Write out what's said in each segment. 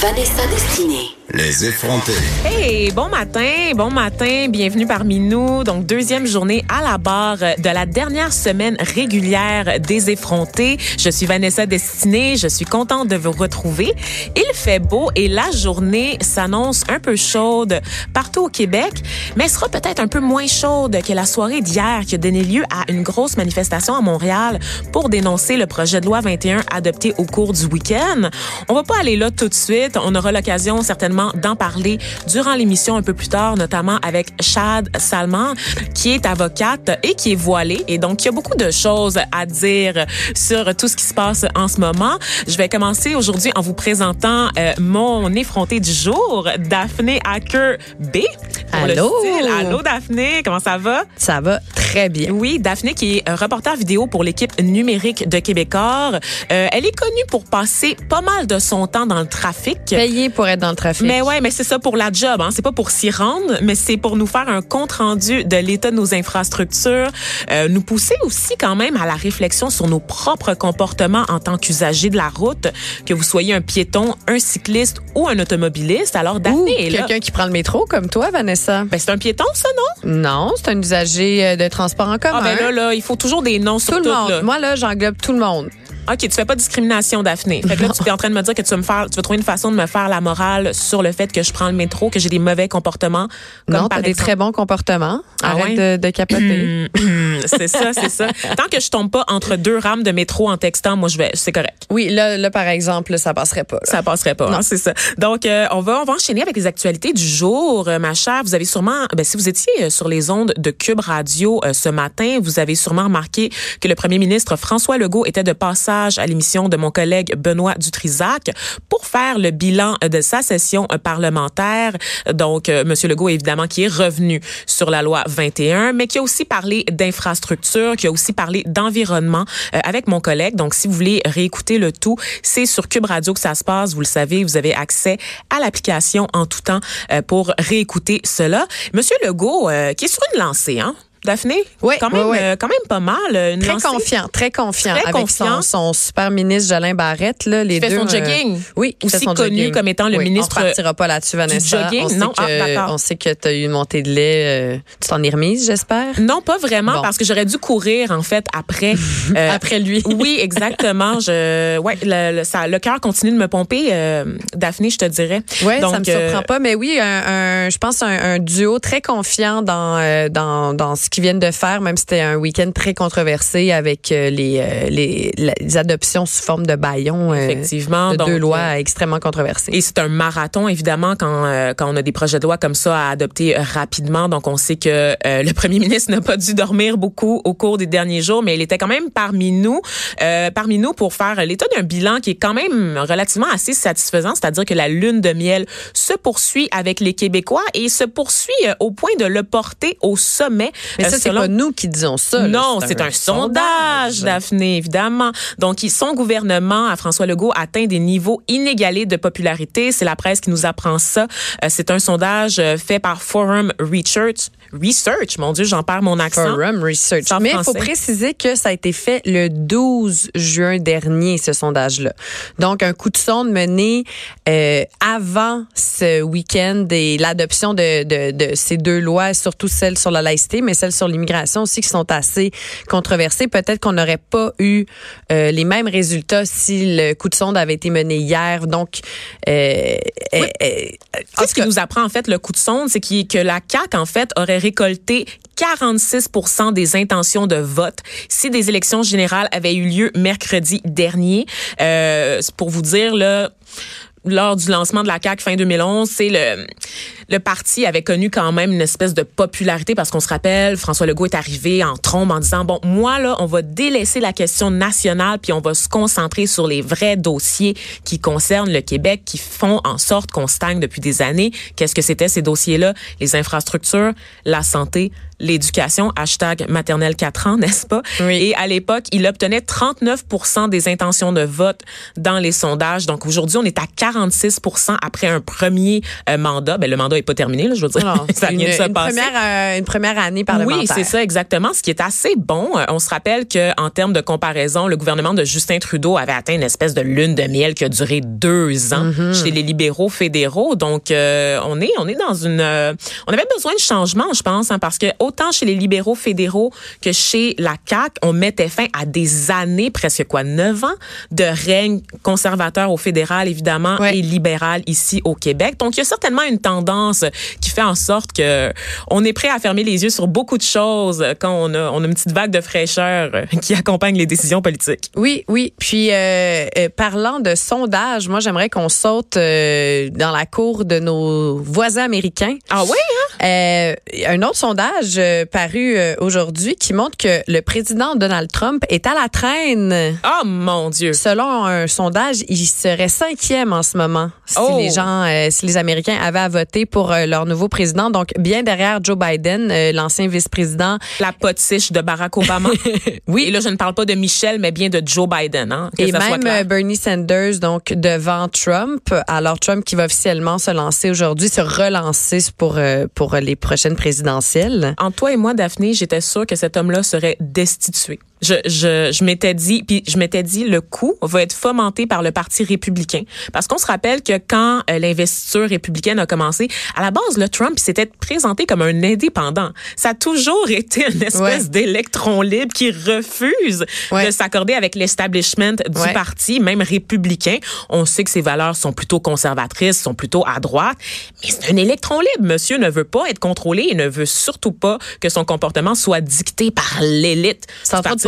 Vanessa Destinée. Les effrontés. Hey, bon matin, bon matin, bienvenue parmi nous. Donc, deuxième journée à la barre de la dernière semaine régulière des effrontés. Je suis Vanessa Destinée, je suis contente de vous retrouver. Il fait beau et la journée s'annonce un peu chaude partout au Québec, mais elle sera peut-être un peu moins chaude que la soirée d'hier qui a donné lieu à une grosse manifestation à Montréal pour dénoncer le projet de loi 21 adopté au cours du week-end. On va pas aller là tout de suite. On aura l'occasion certainement d'en parler durant l'émission un peu plus tard, notamment avec Chad Salman, qui est avocate et qui est voilée. Et donc, il y a beaucoup de choses à dire sur tout ce qui se passe en ce moment. Je vais commencer aujourd'hui en vous présentant euh, mon effronté du jour, Daphné Hacker B. Allô? Allô, Daphné. Comment ça va? Ça va très bien. Oui, Daphné qui est reporter vidéo pour l'équipe numérique de Québécois. Euh, elle est connue pour passer pas mal de son temps dans le trafic. Payé pour être dans le trafic. Mais ouais, mais c'est ça pour la job. Hein. C'est pas pour s'y rendre, mais c'est pour nous faire un compte rendu de l'état de nos infrastructures, euh, nous pousser aussi quand même à la réflexion sur nos propres comportements en tant qu'usagers de la route, que vous soyez un piéton, un cycliste ou un automobiliste. Alors Daphné quelqu'un qui prend le métro comme toi, Vanessa. Ben, c'est un piéton, ça, non? Non, c'est un usager euh, de transport en commun. Ah ben là, là, il faut toujours des noms sur tout tout. le monde. là. Moi, là, j'englobe tout le monde. OK, tu fais pas de discrimination, Daphné. Fait que là, tu es en train de me dire que tu vas me faire, tu vas trouver une façon de me faire la morale sur le fait que je prends le métro, que j'ai des mauvais comportements. Comme non, t'as des exemple- très bons comportements. Ah Arrête ouais? de, de capoter. Hum, c'est ça, c'est ça. Tant que je tombe pas entre deux rames de métro en textant, moi, je vais, c'est correct. Oui, là, là, par exemple, ça passerait pas. là. Ça passerait pas, hein, c'est ça. Donc, euh, on va on va enchaîner avec les actualités du jour, euh, ma chère. Vous avez sûrement, ben, si vous étiez euh, sur les ondes de Cube Radio euh, ce matin, vous avez sûrement remarqué que le premier ministre François Legault était de passage à l'émission de mon collègue Benoît Dutrisac pour faire le bilan de sa session euh, parlementaire. Donc, euh, Monsieur Legault, évidemment, qui est revenu sur la loi 21, mais qui a aussi parlé d'infrastructure, qui a aussi parlé d'environnement euh, avec mon collègue. Donc, si vous voulez réécouter le tout, c'est sur Cube Radio que ça se passe. Vous le savez, vous avez accès à l'application en tout temps pour réécouter cela. Monsieur Legault, qui est sur une lancée, hein? Daphné? Oui, quand même, oui, oui. euh, quand même pas mal. euh, Une Très lancée confiant, très confiant Très avec confiant. Son, son super ministre Jolin Barrette là, les Qui fait deux. son jogging. oui, qui fait Aussi son connu jogging. comme étant le Oui, ministre On partira pas là-dessus, Vanessa. jogging? On sait Non, ah, que, d'accord. on sait que tu as eu une montée de lait. euh, tu t'en es remise, j'espère? Non, pas vraiment, Bon. parce que j'aurais dû courir en fait après. euh, Après lui. oui, exactement. Je, ouais, le, le, ça, le cœur continue de me pomper, euh, Daphné, je te dirais. Oui, Donc, ça me euh, surprend pas. Mais oui, un, un- je pense un, un duo très confiant dans, euh, dans, dans ce qu'ils viennent de faire, même si c'était un week-end très controversé avec euh, les, euh, les, les adoptions sous forme de baillon. euh, Effectivement. De donc, deux lois extrêmement controversées. Et c'est un marathon, évidemment, quand, euh, quand on a des projets de loi comme ça à adopter rapidement. Donc, on sait que euh, le premier ministre n'a pas dû dormir beaucoup au cours des derniers jours, mais il était quand même parmi nous, euh, parmi nous pour faire l'état d'un bilan qui est quand même relativement assez satisfaisant, c'est-à-dire que la lune de miel se poursuit avec les Québécois et se poursuit au point de le porter au sommet. Mais ça, c'est selon- pas nous qui disons ça. non, c'est un, sondage, Daphné, évidemment. Donc, son gouvernement, à François Legault, atteint des niveaux inégalés de popularité. C'est la presse qui nous apprend ça. Euh, c'est un sondage euh, fait par Forum Research. Research, mon Dieu, j'en perds mon accent. Forum Research. Mais il faut préciser que ça a été fait le 12 juin dernier, ce sondage-là. Donc, un coup de sonde mené euh, avant ce week-end et l'adoption de, de, de ces deux lois, surtout celle sur la laïcité, mais celle celles sur l'immigration aussi qui sont assez controversées. Peut-être qu'on n'aurait pas eu euh, les mêmes résultats si le coup de sonde avait été mené hier. Donc, euh, euh, ce qui nous apprend en fait le coup de sonde, c'est que la CAQ en fait aurait récolté 46% des intentions de vote si des élections générales avaient eu lieu mercredi dernier. Pour vous dire là lors du lancement de la CAQ fin 2011, c'est le le parti avait connu quand même une espèce de popularité parce qu'on se rappelle, François Legault est arrivé en trombe en disant bon, moi là, on va délaisser la question nationale puis on va se concentrer sur les vrais dossiers qui concernent le Québec, qui font en sorte qu'on stagne depuis des années. Qu'est-ce que c'était ces dossiers-là? Les infrastructures, la santé, l'éducation, hashtag maternelle 4 ans, n'est-ce pas? Oui. Et à l'époque, il obtenait 39% des intentions de vote dans les sondages. Donc aujourd'hui, on est à 46% après un premier euh, mandat. Ben, le mandat est pas terminé, là, je veux dire. Non, ça une, vient de se une passer. première, euh, une première année parlementaire. Oui, c'est ça exactement, ce qui est assez bon. Euh, On se rappelle que en termes de comparaison, le gouvernement de Justin Trudeau avait atteint une espèce de lune de miel qui a duré deux ans Mm-hmm. chez les libéraux fédéraux. Donc, euh, on est on est dans une, on avait besoin de changement, je pense, hein, parce que autant chez les libéraux fédéraux que chez la CAC, on mettait fin à des années, presque quoi, neuf ans de règne conservateur au fédéral évidemment Ouais. et libéral ici au Québec. Donc, il y a certainement une tendance qui fait en sorte que on est prêt à fermer les yeux sur beaucoup de choses quand on a, on a une petite vague de fraîcheur qui accompagne les décisions politiques. Oui, oui. Puis euh, euh, parlant de sondage, moi j'aimerais qu'on saute euh, dans la cour de nos voisins américains. Ah oui, hein? Euh, un autre sondage euh, paru euh, aujourd'hui qui montre que le président Donald Trump est à la traîne. Oh mon Dieu. Selon un sondage, il serait cinquième en ce moment si Oh. les gens, euh, si les Américains avaient à voter pour euh, leur nouveau président. Donc bien derrière Joe Biden, l'ancien vice-président. La potiche de Barack Obama. oui. Et là, je ne parle pas de Michel, mais bien de Joe Biden. Hein, que Et ça même Bernie Sanders, donc devant Trump. Alors Trump qui va officiellement se lancer aujourd'hui, se relancer pour euh, les prochaines présidentielles. Entre toi et moi, Daphné, j'étais sûre que cet homme-là serait destitué. Je, je, je m'étais dit, puis je m'étais dit, le coup va être fomenté par le Parti républicain. Parce qu'on se rappelle que quand euh, l'investiture républicaine a commencé, à la base, le Trump s'était présenté comme un indépendant. Ça a toujours été une espèce Ouais. d'électron libre qui refuse Ouais. de s'accorder avec l'establishment du Ouais. parti, même républicain. On sait que ses valeurs sont plutôt conservatrices, sont plutôt à droite, mais c'est un électron libre. Monsieur ne veut pas être contrôlé et ne veut surtout pas que son comportement soit dicté par l'élite.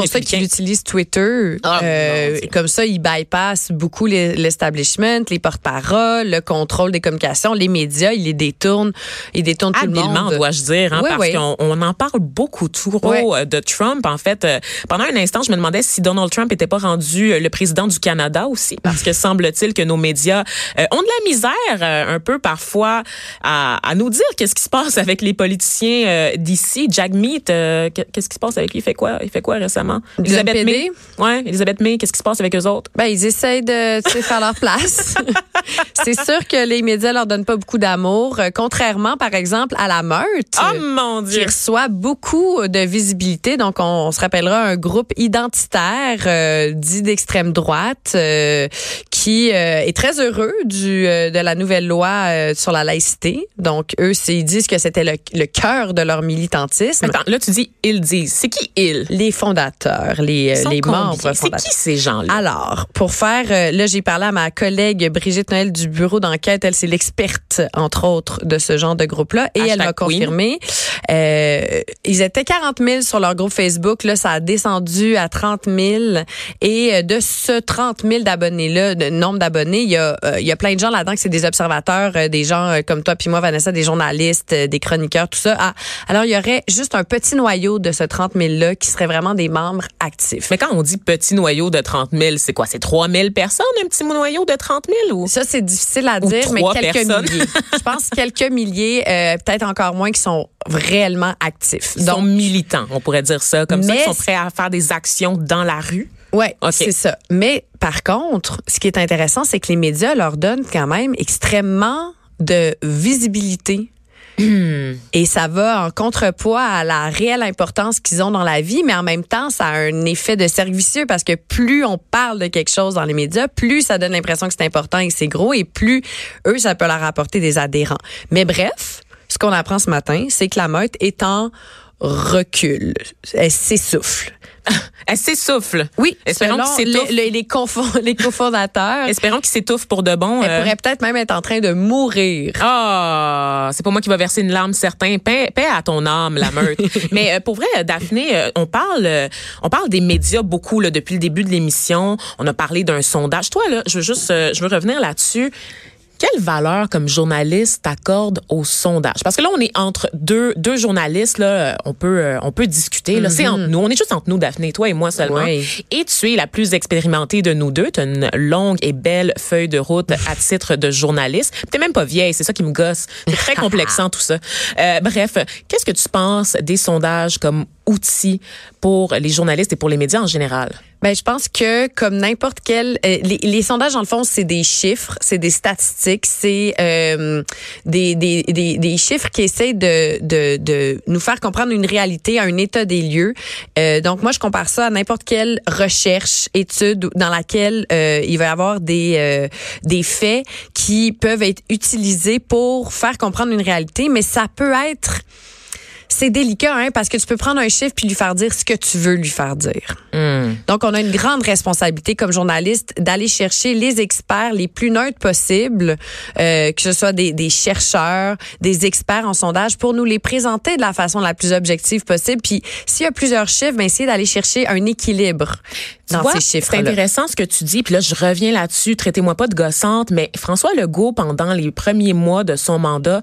C'est pour ça qu'il utilise Twitter. Ah, Euh, comme ça, il bypass beaucoup les- l'establishment, les porte-paroles, le contrôle des communications, les médias. Il les détourne, il détourne tout le monde. dois-je dire, hein, Oui, parce oui. qu'on on en parle beaucoup trop euh, de Trump. En fait, euh, pendant un instant, je me demandais si Donald Trump était pas rendu euh, le président du Canada aussi, parce que semble-t-il que nos médias euh, ont de la misère un peu parfois à, à nous dire qu'est-ce qui se passe avec les politiciens d'ici. Jack Meat, qu'est-ce qui se passe avec lui? Il fait quoi? Il fait quoi récemment? NPD? May. Ouais, Elisabeth May, qu'est-ce qui se passe avec eux autres? Ben, ils essayent de faire leur place. c'est sûr que les médias leur donnent pas beaucoup d'amour, euh, contrairement, par exemple, à la meute. Oh mon qui Dieu! reçoit beaucoup de visibilité. Donc, on, on se rappellera un groupe identitaire euh, dit d'extrême droite euh, qui euh, est très heureux du de la nouvelle loi sur la laïcité. Donc, eux, ils disent que c'était le, le cœur de leur militantisme. Attends, là, tu dis ils disent. C'est qui ils? Les fondateurs, les, euh, les membres C'est fondateurs. qui ces gens-là? Alors, pour faire, euh, là, j'ai parlé à ma collègue Brigitte Noël du bureau d'enquête. Elle, c'est l'experte, entre autres, de ce genre de groupe-là. Et elle m'a confirmé. Euh, ils étaient 40 000 sur leur groupe Facebook. Là, ça a descendu à 30 000. Et euh, de ce 30 000 d'abonnés-là, de nombre d'abonnés, il y a, euh, il y a plein de gens là-dedans que c'est des observateurs, euh, des gens comme toi puis moi, Vanessa, des journalistes, des chroniqueurs, tout ça. Ah, alors, il y aurait juste un petit noyau de ce 30 000-là qui serait vraiment des membres actifs. Mais quand on dit petit noyau de 30 000, c'est quoi? C'est 3 000 personnes, un petit noyau de 30 000? Ou? Ça, c'est difficile à Ou dire, mais quelques personnes? milliers. Je pense quelques milliers, euh, peut-être encore moins, qui sont réellement actifs. Ils sont Donc, militants, on pourrait dire ça. Comme ça, ils sont prêts à faire des actions dans la rue. Ok. c'est ça. Mais par contre, ce qui est intéressant, c'est que les médias leur donnent quand même extrêmement de visibilité. Et ça va en contrepoids à la réelle importance qu'ils ont dans la vie, mais en même temps, ça a un effet de cercle vicieux parce que plus on parle de quelque chose dans les médias, plus ça donne l'impression que c'est important et que c'est gros, et plus eux, ça peut leur apporter des adhérents. Mais bref, ce qu'on apprend ce matin, c'est que la meute est en recule. Elle s'essouffle. Elle s'essouffle. Oui, Espérons qu'il s'étouffe. les, les, les confo- les cofondateurs. Espérons qu'il s'étouffe pour de bon. Elle euh. pourrait peut-être même être en train de mourir. Ah, c'est pas moi qui va verser une larme certain. Paix, paix à ton âme, la meute. Mais euh, pour vrai, Daphné, euh, on parle, euh, on parle des médias beaucoup là, depuis le début de l'émission. On a parlé d'un sondage. Toi là, je veux juste, euh, je veux revenir là-dessus. Quelle valeur comme journaliste t'accordes au sondage? Parce que là, on est entre deux deux journalistes là, euh, on peut euh, on peut discuter. Là, c'est entre nous. On est juste entre nous, Daphné, toi et moi seulement. Oui. Et tu es la plus expérimentée de nous deux. Tu as une longue et belle feuille de route à titre de journaliste. Tu même pas vieille, c'est ça qui me gosse. C'est très complexant tout ça. Euh, bref, qu'est-ce que tu penses des sondages comme outil pour les journalistes et pour les médias en général? Ben, je pense que comme n'importe quel, euh, les, les sondages dans le fond, c'est des chiffres, c'est des statistiques, c'est euh, des, des, des, des chiffres qui essayent de, de, de nous faire comprendre une réalité, un état des lieux. Euh, donc moi, je compare ça à n'importe quelle recherche, étude dans laquelle euh, il va y avoir des euh, des faits qui peuvent être utilisés pour faire comprendre une réalité, mais ça peut être c'est délicat, hein, parce que tu peux prendre un chiffre puis lui faire dire ce que tu veux lui faire dire. Donc, on a une grande responsabilité comme journaliste d'aller chercher les experts les plus neutres possibles, euh, que ce soit des, des chercheurs, des experts en sondage, pour nous les présenter de la façon la plus objective possible. Puis, s'il y a plusieurs chiffres, ben, essayer d'aller chercher un équilibre Tu dans vois, ces C'est chiffres-là. intéressant ce que tu dis. Puis là, je reviens là-dessus. Traitez-moi pas de gossante, mais François Legault, pendant les premiers mois de son mandat,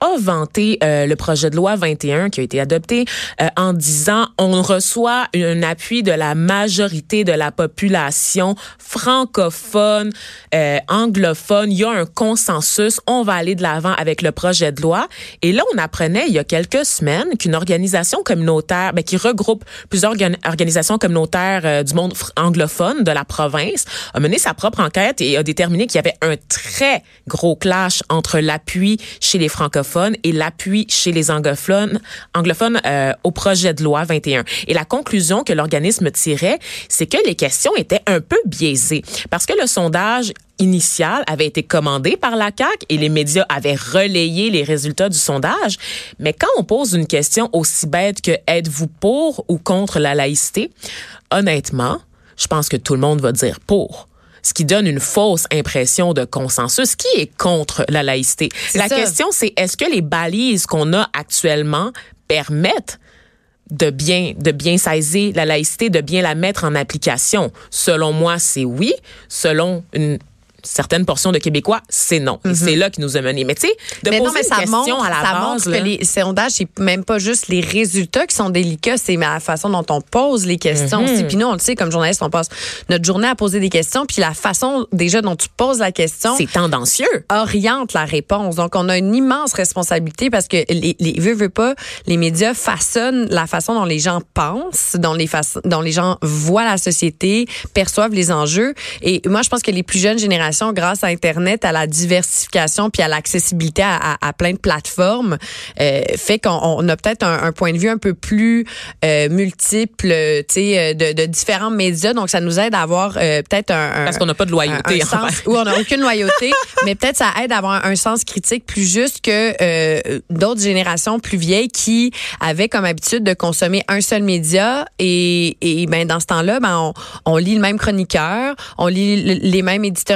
a vanté euh, le projet de loi 21 qui a été adopté euh, en disant on reçoit un appui de la majorité de la population francophone, euh, anglophone. Il y a un consensus. On va aller de l'avant avec le projet de loi. Et là, on apprenait il y a quelques semaines qu'une organisation communautaire, ben, qui regroupe plusieurs organ- organisations communautaires euh, du monde anglophone de la province, a mené sa propre enquête et a déterminé qu'il y avait un très gros clash entre l'appui chez les francophones et l'appui chez les anglophones, euh, au projet de loi 21. Et la conclusion que l'organisme tirait, c'est que les questions étaient un peu biaisées parce que le sondage initial avait été commandé par la CAQ et les médias avaient relayé les résultats du sondage. Mais quand on pose une question aussi bête que êtes-vous pour ou contre la laïcité, honnêtement, je pense que tout le monde va dire pour. Ce qui donne une fausse impression de consensus. Qui est contre la laïcité? La ça. question, c'est est-ce que les balises qu'on a actuellement permettent de bien de bien saisir la laïcité, de bien la mettre en application? Selon moi, c'est oui. Selon une certaine portion de Québécois, c'est non. Et c'est là qui nous a menés. Mais tu sais, de. Mais poser non, mais une ça question montre, à la ça base, montre là, que les sondages, c'est même pas juste les résultats qui sont délicats, c'est la façon dont on pose les questions aussi. Puis nous, on le sait, comme journaliste, on passe notre journée à poser des questions, puis la façon déjà dont tu poses la question c'est tendancieux. oriente la réponse. Donc, on a une immense responsabilité parce que les, les veut, veut pas, les médias façonnent la façon dont les gens pensent, dont les dont les gens voient la société, perçoivent les enjeux. Et moi, je pense que les plus jeunes générations, grâce à Internet, à la diversification puis à l'accessibilité à, à- à plein de plateformes, euh, fait qu'on on a peut-être un, un point de vue un peu plus euh, multiple, euh, tu sais, de, de différents médias. Donc, ça nous aide à avoir euh, peut-être un, un- Parce qu'on n'a pas de loyauté un- sens- où on n'a aucune loyauté, mais peut-être ça aide à avoir un sens critique plus juste que euh, d'autres générations plus vieilles qui avaient comme habitude de consommer un seul média et, et ben dans ce temps-là, ben on, on lit le même chroniqueur, on lit le- les mêmes éditorialistes,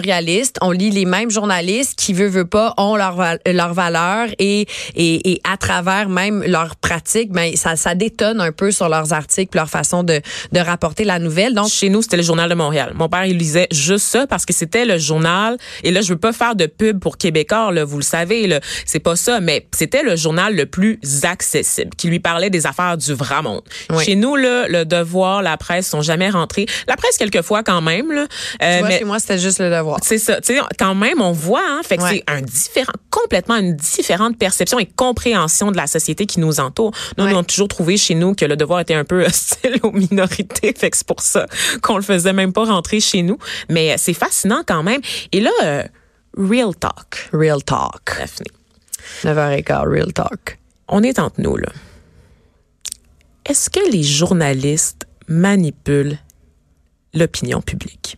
on lit les mêmes journalistes qui veut veut pas ont leur val- leur valeur et, et et à travers même leurs pratiques, ben ça ça détonne un peu sur leurs articles, leur façon de de rapporter la nouvelle. Donc Chez nous, c'était le journal de Montréal. Mon père, il lisait juste ça parce que c'était le journal. Et là, je veux pas faire de pub pour Québécois, là, vous le savez, là. C'est pas ça, mais c'était le journal le plus accessible, qui lui parlait des affaires du vrai monde. Oui. Chez nous, là, le devoir, la presse sont jamais rentrés. La presse, quelquefois, quand même, là. Euh, tu vois, mais- chez moi c'était juste le devoir. C'est ça, tu sais, quand même, on voit, hein, fait que Ouais. c'est un différent, complètement une différente perception et compréhension de la société qui nous entoure. Nous, Ouais. on a toujours trouvé chez nous que le devoir était un peu hostile aux minorités, fait que c'est pour ça qu'on le faisait même pas rentrer chez nous. Mais euh, c'est fascinant quand même. Et là, euh, real talk, Real talk. Daphné. 9h15, real talk. On est entre nous, là. Est-ce que les journalistes manipulent l'opinion publique?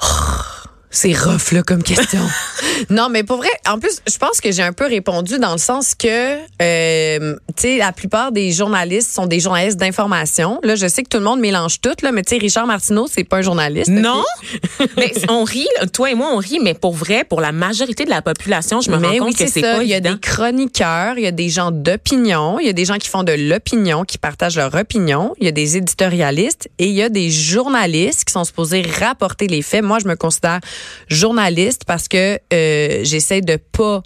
C'est rough, là, comme question. non, mais pour vrai, en plus, je pense que j'ai un peu répondu dans le sens que, euh, tu sais, la plupart des journalistes sont des journalistes d'information. Là, je sais que tout le monde mélange tout, là, mais tu sais, Richard Martineau, c'est pas un journaliste. Non, mais on rit, toi et moi, on rit, mais pour vrai, pour la majorité de la population, je me mais rends oui, compte que c'est pas Il y a évident. des chroniqueurs, il y a des gens d'opinion, il y a des gens qui font de l'opinion, qui partagent leur opinion, il y a des éditorialistes et il y a des journalistes qui sont supposés rapporter les faits. Moi, je me considère journaliste parce que euh, j'essaie de pas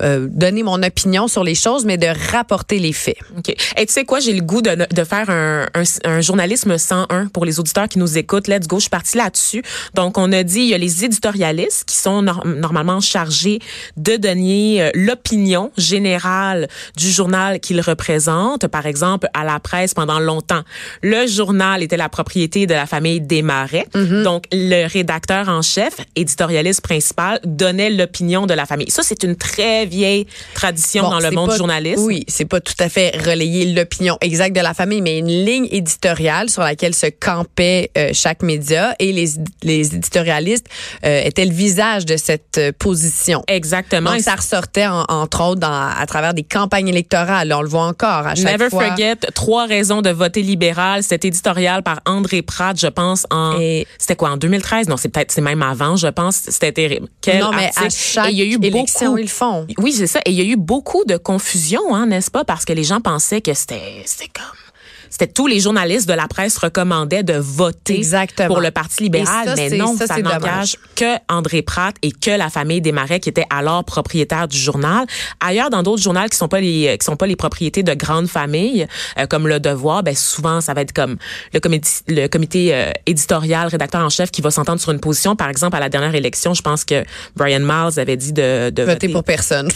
euh, donner mon opinion sur les choses, mais de rapporter les faits. OK. Et tu sais quoi, j'ai le goût de, de faire un, un, un journalisme 101 pour les auditeurs qui nous écoutent. Let's go, je suis partie là-dessus. Donc, on a dit, il y a les éditorialistes qui sont nor- normalement chargés de donner euh, l'opinion générale du journal qu'ils représentent. Par exemple, à la presse, pendant longtemps, le journal était la propriété de la famille Desmarais. Donc, le rédacteur en chef, éditorialiste principal, donnait l'opinion de la famille. Ça, c'est une très vieille tradition Bon, dans le monde pas- du journalisme. Oui, c'est pas tout à fait relayer l'opinion exacte de la famille, mais une ligne éditoriale sur laquelle se campait euh, chaque média et les, les éditorialistes euh, étaient le visage de cette euh, position. Exactement. Donc, ça ressortait, en- entre autres, dans, à travers des campagnes électorales. On le voit encore à chaque Never fois. forget trois raisons de voter libéral. Cet éditorial par André Pratt, je pense en Et- c'était quoi en 2013 Non, c'est peut-être c'est même avant, je pense. C'était terrible. Quel non, mais à article. chaque Et il y a eu élection, beaucoup. ils le font. Oui, c'est ça. Et il y a eu beaucoup de confusion, hein, n'est-ce pas, parce que les gens pensaient que c'était c'était comme c'était tous les journalistes de la presse recommandaient de voter Exactement. pour le Parti libéral, ça, mais non, ça, ça, n'engage que André Pratt et que la famille Desmarais qui était alors propriétaire du journal. Ailleurs, dans d'autres journaux qui sont pas les qui sont pas les propriétés de grandes familles, euh, comme Le Devoir, ben souvent ça va être comme le comité le comité euh, éditorial, rédacteur en chef qui va s'entendre sur une position. Par exemple, à la dernière élection, je pense que Brian Miles avait dit de, de Voter pour personne.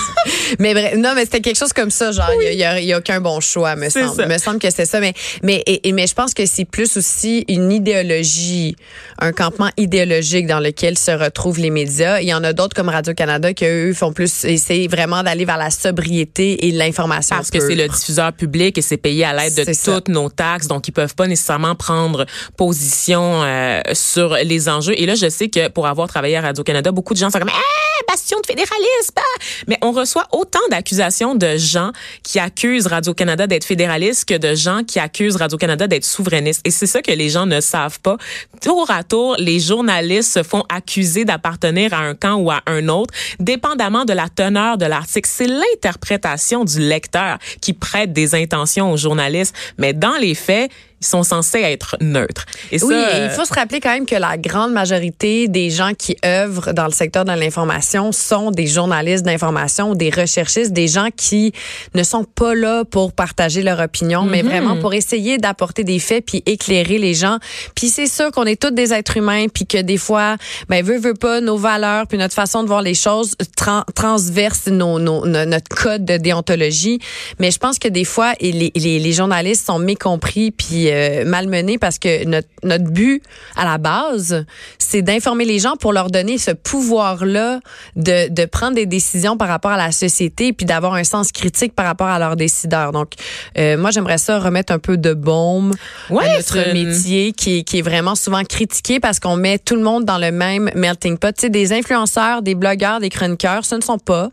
mais bref, non, mais c'était quelque chose comme ça, genre, il y a, il y a aucun bon choix, me semble. ça. Me semble que c'est ça, mais, mais, et, et- mais je pense que c'est plus aussi une idéologie, un campement idéologique dans lequel se retrouvent les médias. Il y en a d'autres comme Radio-Canada qui, eux, font plus, essayer vraiment d'aller vers la sobriété et l'information. parce que c'est le diffuseur public et c'est payé à l'aide de ça. toutes nos taxes, donc ils peuvent pas nécessairement prendre position euh, sur les enjeux. Et là, je sais que pour avoir travaillé à Radio Canada, beaucoup de gens sont comme ah, bastion de fédéralisme, ah! mais on reçoit autant d'accusations de gens qui accusent Radio Canada d'être fédéraliste que de gens qui accusent Radio Canada d'être souverainiste. Et c'est ça que les gens ne savent pas. Tour à tour, les journalistes se font accuser d'appartenir à un camp ou à un autre, dépendamment de la teneur de l'article. C'est l'interprétation du lecteur qui prête des intentions aux journalistes, mais dans les faits, ils sont censés être neutres. Et Oui, et euh, il faut se rappeler quand même que la grande majorité des gens qui œuvrent dans le secteur de l'information sont des journalistes d'information, des recherchistes, des gens qui ne sont pas là pour partager leur opinion, mais Mhm. vraiment pour essayer d'apporter des faits puis éclairer les gens. Puis c'est sûr qu'on est tous des êtres humains puis que des fois, ben veut veut pas nos valeurs puis notre façon de voir les choses tran- transverse nos, nos- no- notre code de déontologie. Mais je pense que des fois, les, les, les journalistes sont mécompris puis euh, malmenés parce que notre, notre but à la base, c'est d'informer les gens pour leur donner ce pouvoir-là de, de prendre des décisions par rapport à la société puis d'avoir un sens critique par rapport à leurs décideurs. Donc, euh, moi, j'aimerais ça remettre un peu de baume Ouais, à notre une- métier qui, est- qui est vraiment souvent critiqué parce qu'on met tout le monde dans le même melting pot. Tu sais, des influenceurs, des blogueurs, des chroniqueurs, ce ne sont pas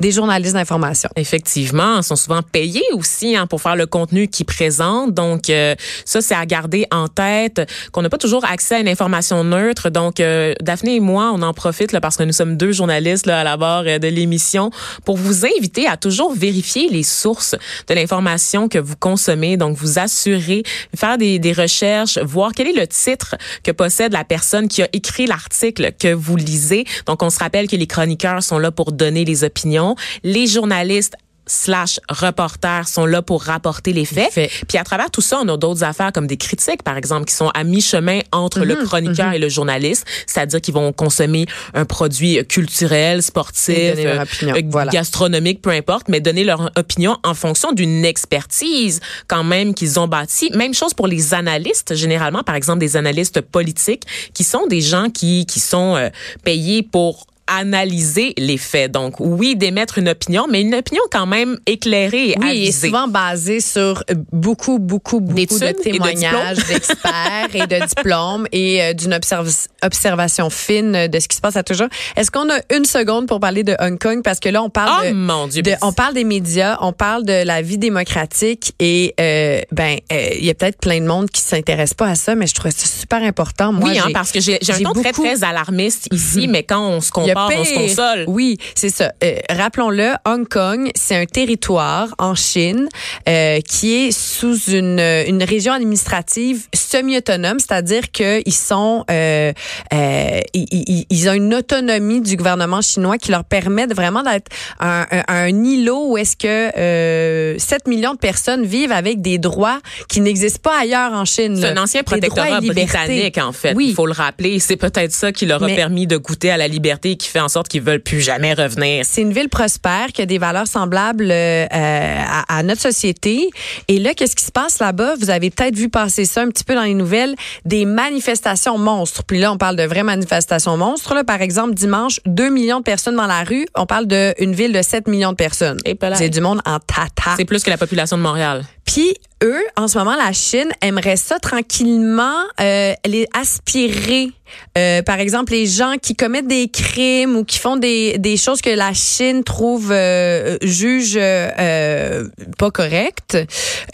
des journalistes d'information. Effectivement, ils sont souvent payés aussi hein, pour faire le contenu qu'ils présentent. Donc, euh, ça, c'est à garder en tête qu'on n'a pas toujours accès à une information neutre. Donc, euh, Daphné et moi, on en profite là, parce que nous sommes deux journalistes là, à la barre euh, de l'émission pour vous inviter à toujours vérifier les sources de l'information que vous consommez. Donc, vous assurer, faire des, des recherches, voir quel est le titre que possède la personne qui a écrit l'article que vous lisez. Donc, on se rappelle que les chroniqueurs sont là pour donner les opinions. Les journalistes slash reporters sont là pour rapporter les faits. Puis à travers tout ça, on a d'autres affaires comme des critiques, par exemple, qui sont à mi-chemin entre le Mhm, chroniqueur et le journaliste, c'est-à-dire qu'ils vont consommer un produit culturel, sportif, euh, euh, voilà. gastronomique, peu importe, mais donner leur opinion en fonction d'une expertise quand même qu'ils ont bâtie. Même chose pour les analystes, généralement, par exemple, des analystes politiques, qui sont des gens qui, qui sont euh, payés pour analyser les faits. Donc, oui, d'émettre une opinion, mais une opinion quand même éclairée et Oui, et souvent basée sur beaucoup, beaucoup, beaucoup et de témoignages d'experts et de diplômes et euh, d'une observ- observation fine de ce qui se passe à toujours. Est-ce qu'on a une seconde pour parler de Hong Kong? Parce que là, on parle Oh de, mon Dieu. de- on parle des médias, on parle de la vie démocratique et euh, ben euh, il y a peut-être plein de monde qui s'intéresse pas à ça, mais je trouve ça super important. Moi, oui, hein, parce que j'ai un ton très, beaucoup- très alarmiste ici, mais quand on se on se console. Oui, c'est ça. Euh, Rappelons-le, Hong Kong, c'est un territoire en Chine euh, qui est sous une, une région administrative semi-autonome, c'est-à-dire qu'ils sont, euh, euh, ils, ils- ils ont une autonomie du gouvernement chinois qui leur permet de vraiment d'être un, un, un îlot où est-ce que euh, 7 millions de personnes vivent avec des droits qui n'existent pas ailleurs en Chine. C'est un ancien protectorat britannique, en fait. Oui. Il faut le rappeler. C'est peut-être ça qui leur a Mais- permis de goûter à la liberté qui fait en sorte qu'ils veulent plus jamais revenir. C'est une ville prospère qui a des valeurs semblables euh, à, à notre société. Et là, qu'est-ce qui se passe là-bas? Vous avez peut-être vu passer ça un petit peu dans les nouvelles, des manifestations monstres. Puis là, on parle de vraies manifestations monstres. Là. Par exemple, dimanche, 2 millions de personnes dans la rue. On parle d'une ville de 7 millions de personnes. C'est du monde en tata. C'est plus que la population de Montréal. Puis eux, en ce moment, la Chine aimerait ça tranquillement euh, les aspirer. Euh, par exemple, les gens qui commettent des crimes ou qui font des, des choses que la Chine trouve euh, juge euh, pas correctes,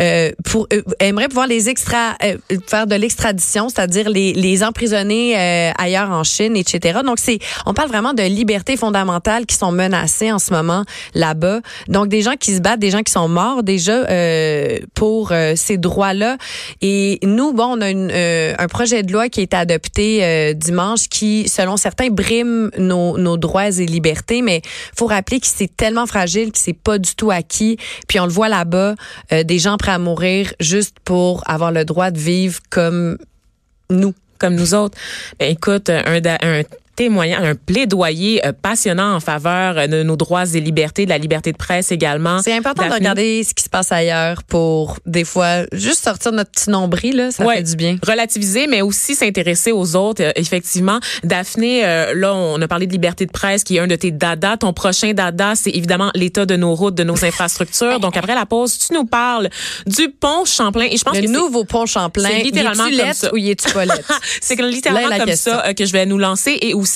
euh, pour euh, aimerait pouvoir les extra euh, faire de l'extradition, c'est-à-dire les, les emprisonner ailleurs en Chine, etc. Donc c'est on parle vraiment de libertés fondamentales qui sont menacées en ce moment là-bas. Donc des gens qui se battent, des gens qui sont morts déjà pour ces droits-là. Et nous, bon, on a une, un projet de loi qui été adopté dimanche qui, selon certains, brime nos, droits et libertés. Mais faut rappeler que c'est tellement fragile que c'est pas du tout acquis. Puis on le voit là-bas, euh, des gens prêts à mourir juste pour avoir le droit de vivre comme nous. comme nous autres. Ben, écoute, un témoignage, un plaidoyer euh, passionnant en faveur euh, de nos droits et libertés, de la liberté de presse également. C'est important de regarder ce qui se passe ailleurs pour, des fois, juste sortir notre petit nombril, là, ça Ouais. fait du bien. relativiser, mais aussi s'intéresser aux autres. Euh, effectivement, Daphné, euh, là, on a parlé de liberté de presse, qui est un de tes dadas. Ton prochain dada, c'est évidemment l'état de nos routes, de nos infrastructures. Donc, après la pause, tu nous parles du pont Champlain. Et je pense Le que c'est- nouveau pont Champlain, c'est littéralement est-tu comme ça. ou il est-tu? C'est littéralement Là est comme question. ça que je vais nous lancer. Et aussi,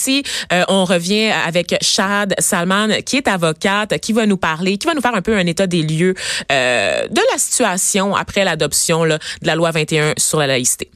euh, on revient avec Shad Salman, qui est avocate, qui va nous parler, qui va nous faire un peu un état des lieux euh, de la situation après l'adoption de la loi 21 sur la laïcité.